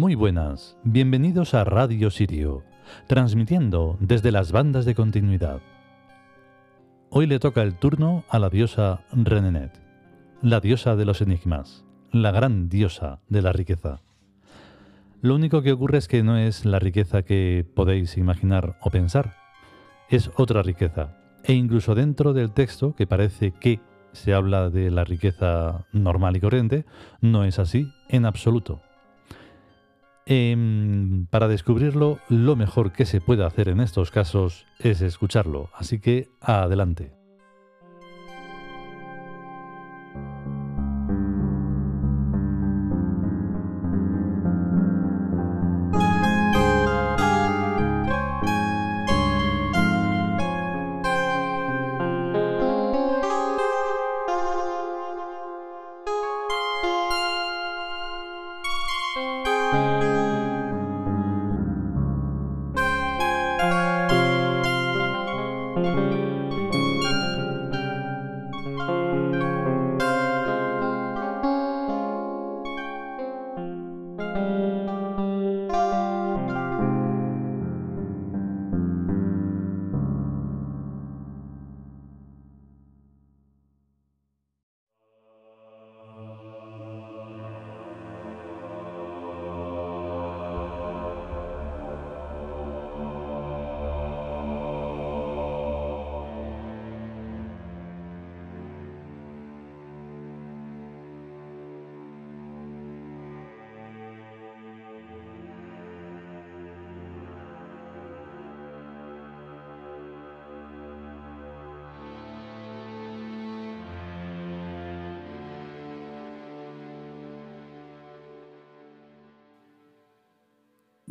Muy buenas, bienvenidos a Radio Sirio, transmitiendo desde las bandas de continuidad. Hoy le toca el turno a la diosa Renenet, la diosa de los enigmas, la gran diosa de la riqueza. Lo único que ocurre es que no es la riqueza que podéis imaginar o pensar, es otra riqueza. E incluso dentro del texto, que parece que se habla de la riqueza normal y corriente, no es así en absoluto. Em, para descubrirlo, lo mejor que se puede hacer en estos casos es escucharlo, así que adelante.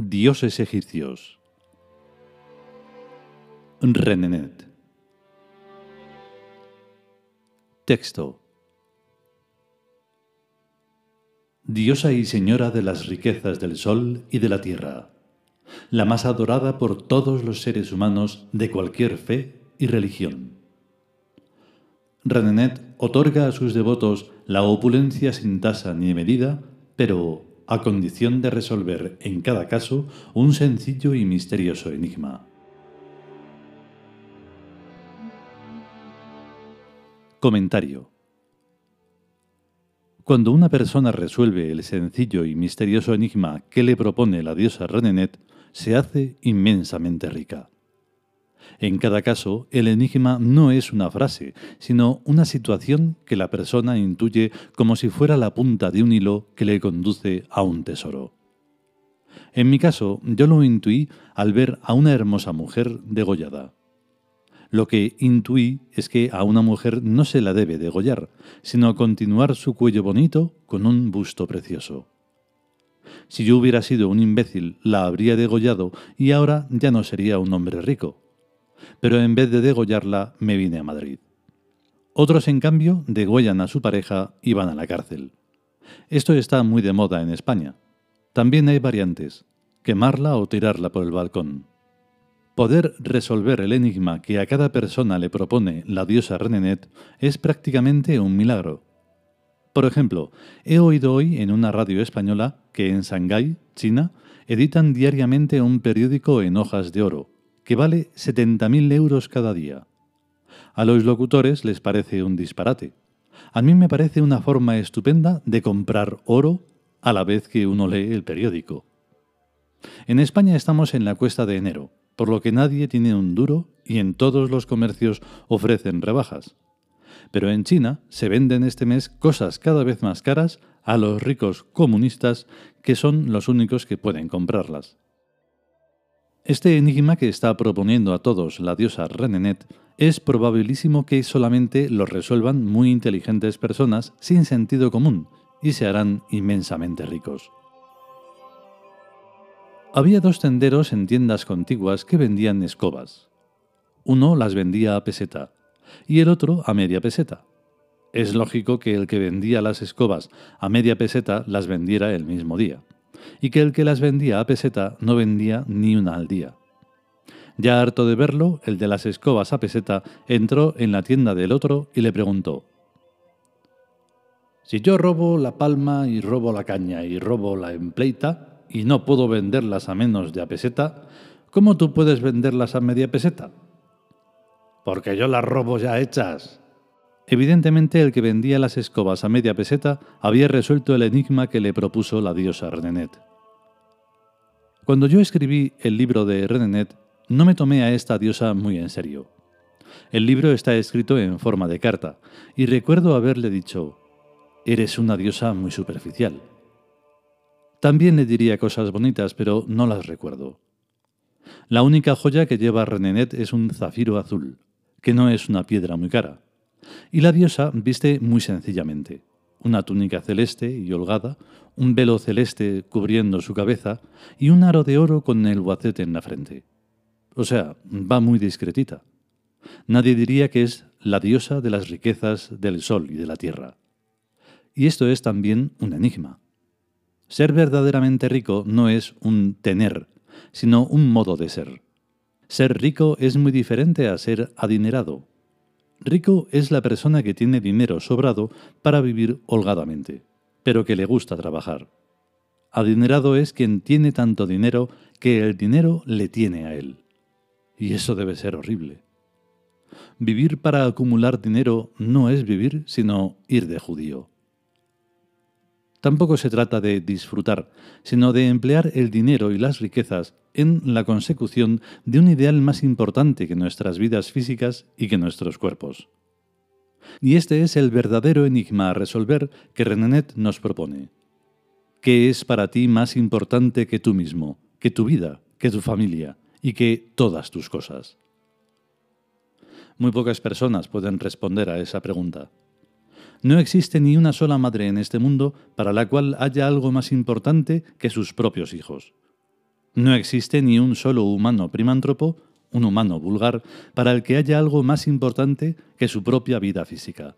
Dioses egipcios. Renenet. Texto. Diosa y señora de las riquezas del sol y de la tierra, la más adorada por todos los seres humanos de cualquier fe y religión. Renenet otorga a sus devotos la opulencia sin tasa ni medida, pero a condición de resolver en cada caso un sencillo y misterioso enigma. Comentario. Cuando una persona resuelve el sencillo y misterioso enigma que le propone la diosa Renenet, se hace inmensamente rica. En cada caso, el enigma no es una frase, sino una situación que la persona intuye como si fuera la punta de un hilo que le conduce a un tesoro. En mi caso, yo lo intuí al ver a una hermosa mujer degollada. Lo que intuí es que a una mujer no se la debe degollar, sino continuar su cuello bonito con un busto precioso. Si yo hubiera sido un imbécil, la habría degollado y ahora ya no sería un hombre rico pero en vez de degollarla me vine a Madrid. Otros, en cambio, degollan a su pareja y van a la cárcel. Esto está muy de moda en España. También hay variantes, quemarla o tirarla por el balcón. Poder resolver el enigma que a cada persona le propone la diosa Renenet es prácticamente un milagro. Por ejemplo, he oído hoy en una radio española que en Shanghái, China, editan diariamente un periódico en hojas de oro, que vale 70.000 euros cada día. A los locutores les parece un disparate. A mí me parece una forma estupenda de comprar oro a la vez que uno lee el periódico. En España estamos en la cuesta de enero, por lo que nadie tiene un duro y en todos los comercios ofrecen rebajas. Pero en China se venden este mes cosas cada vez más caras a los ricos comunistas que son los únicos que pueden comprarlas. Este enigma que está proponiendo a todos la diosa Renenet es probabilísimo que solamente lo resuelvan muy inteligentes personas sin sentido común y se harán inmensamente ricos. Había dos tenderos en tiendas contiguas que vendían escobas. Uno las vendía a peseta y el otro a media peseta. Es lógico que el que vendía las escobas a media peseta las vendiera el mismo día y que el que las vendía a peseta no vendía ni una al día. Ya harto de verlo, el de las escobas a peseta entró en la tienda del otro y le preguntó, Si yo robo la palma y robo la caña y robo la empleita, y no puedo venderlas a menos de a peseta, ¿cómo tú puedes venderlas a media peseta? Porque yo las robo ya hechas. Evidentemente el que vendía las escobas a media peseta había resuelto el enigma que le propuso la diosa Renenet. Cuando yo escribí el libro de Renenet, no me tomé a esta diosa muy en serio. El libro está escrito en forma de carta, y recuerdo haberle dicho, Eres una diosa muy superficial. También le diría cosas bonitas, pero no las recuerdo. La única joya que lleva Renenet es un zafiro azul, que no es una piedra muy cara. Y la diosa viste muy sencillamente una túnica celeste y holgada, un velo celeste cubriendo su cabeza y un aro de oro con el guacete en la frente. O sea, va muy discretita. Nadie diría que es la diosa de las riquezas del sol y de la tierra. Y esto es también un enigma. Ser verdaderamente rico no es un tener, sino un modo de ser. Ser rico es muy diferente a ser adinerado. Rico es la persona que tiene dinero sobrado para vivir holgadamente, pero que le gusta trabajar. Adinerado es quien tiene tanto dinero que el dinero le tiene a él. Y eso debe ser horrible. Vivir para acumular dinero no es vivir, sino ir de judío. Tampoco se trata de disfrutar, sino de emplear el dinero y las riquezas en la consecución de un ideal más importante que nuestras vidas físicas y que nuestros cuerpos. Y este es el verdadero enigma a resolver que Renenet nos propone. ¿Qué es para ti más importante que tú mismo, que tu vida, que tu familia y que todas tus cosas? Muy pocas personas pueden responder a esa pregunta. No existe ni una sola madre en este mundo para la cual haya algo más importante que sus propios hijos. No existe ni un solo humano primántropo, un humano vulgar, para el que haya algo más importante que su propia vida física.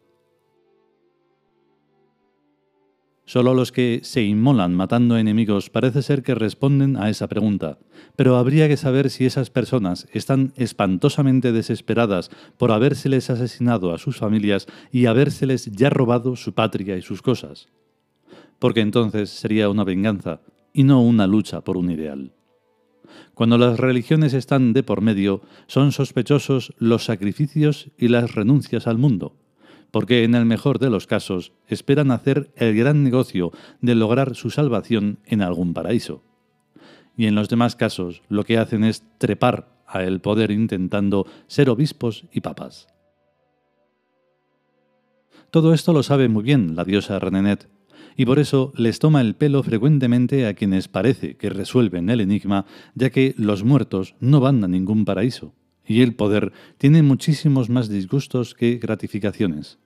Solo los que se inmolan matando enemigos parece ser que responden a esa pregunta, pero habría que saber si esas personas están espantosamente desesperadas por habérseles asesinado a sus familias y habérseles ya robado su patria y sus cosas. Porque entonces sería una venganza y no una lucha por un ideal. Cuando las religiones están de por medio, son sospechosos los sacrificios y las renuncias al mundo porque en el mejor de los casos esperan hacer el gran negocio de lograr su salvación en algún paraíso. Y en los demás casos lo que hacen es trepar a el poder intentando ser obispos y papas. Todo esto lo sabe muy bien la diosa Renenet, y por eso les toma el pelo frecuentemente a quienes parece que resuelven el enigma, ya que los muertos no van a ningún paraíso y el poder tiene muchísimos más disgustos que gratificaciones.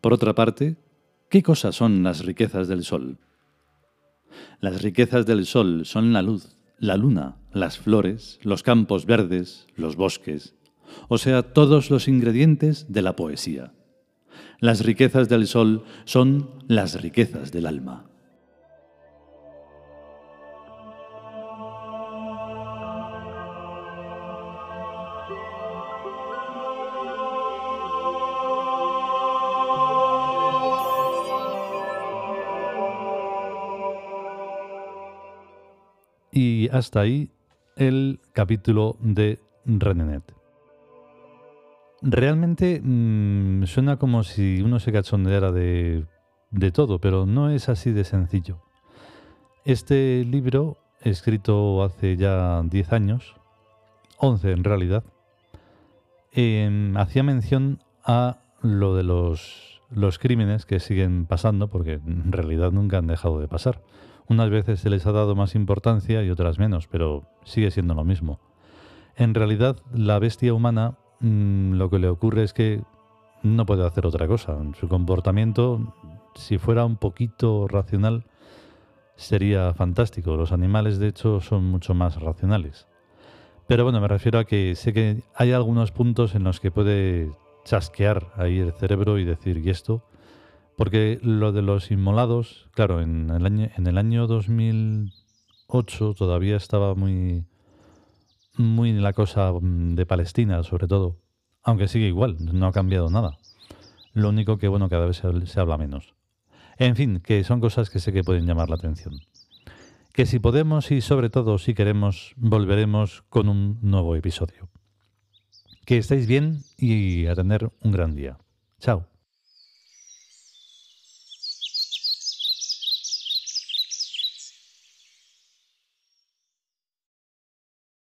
Por otra parte, ¿qué cosas son las riquezas del sol? Las riquezas del sol son la luz, la luna, las flores, los campos verdes, los bosques, o sea, todos los ingredientes de la poesía. Las riquezas del sol son las riquezas del alma. Y hasta ahí el capítulo de Renenet. Realmente mm, suena como si uno se cachondeara de, de todo, pero no es así de sencillo. Este libro, escrito hace ya 10 años, 11 en realidad, em, hacía mención a lo de los, los crímenes que siguen pasando, porque en realidad nunca han dejado de pasar. Unas veces se les ha dado más importancia y otras menos, pero sigue siendo lo mismo. En realidad, la bestia humana mm, lo que le ocurre es que no puede hacer otra cosa. Su comportamiento, si fuera un poquito racional, sería fantástico. Los animales, de hecho, son mucho más racionales. Pero bueno, me refiero a que sé que hay algunos puntos en los que puede chasquear ahí el cerebro y decir, ¿y esto? Porque lo de los inmolados, claro, en el año, en el año 2008 todavía estaba muy, muy la cosa mm, de Palestina, sobre todo. Aunque sigue igual, no ha cambiado nada. Lo único que, bueno, cada vez se, se habla menos. En fin, que son cosas que sé que pueden llamar la atención. que si podemos y sobre todo si queremos, volveremos con un nuevo episodio. Que estéis bien y a tener un gran día. Chao.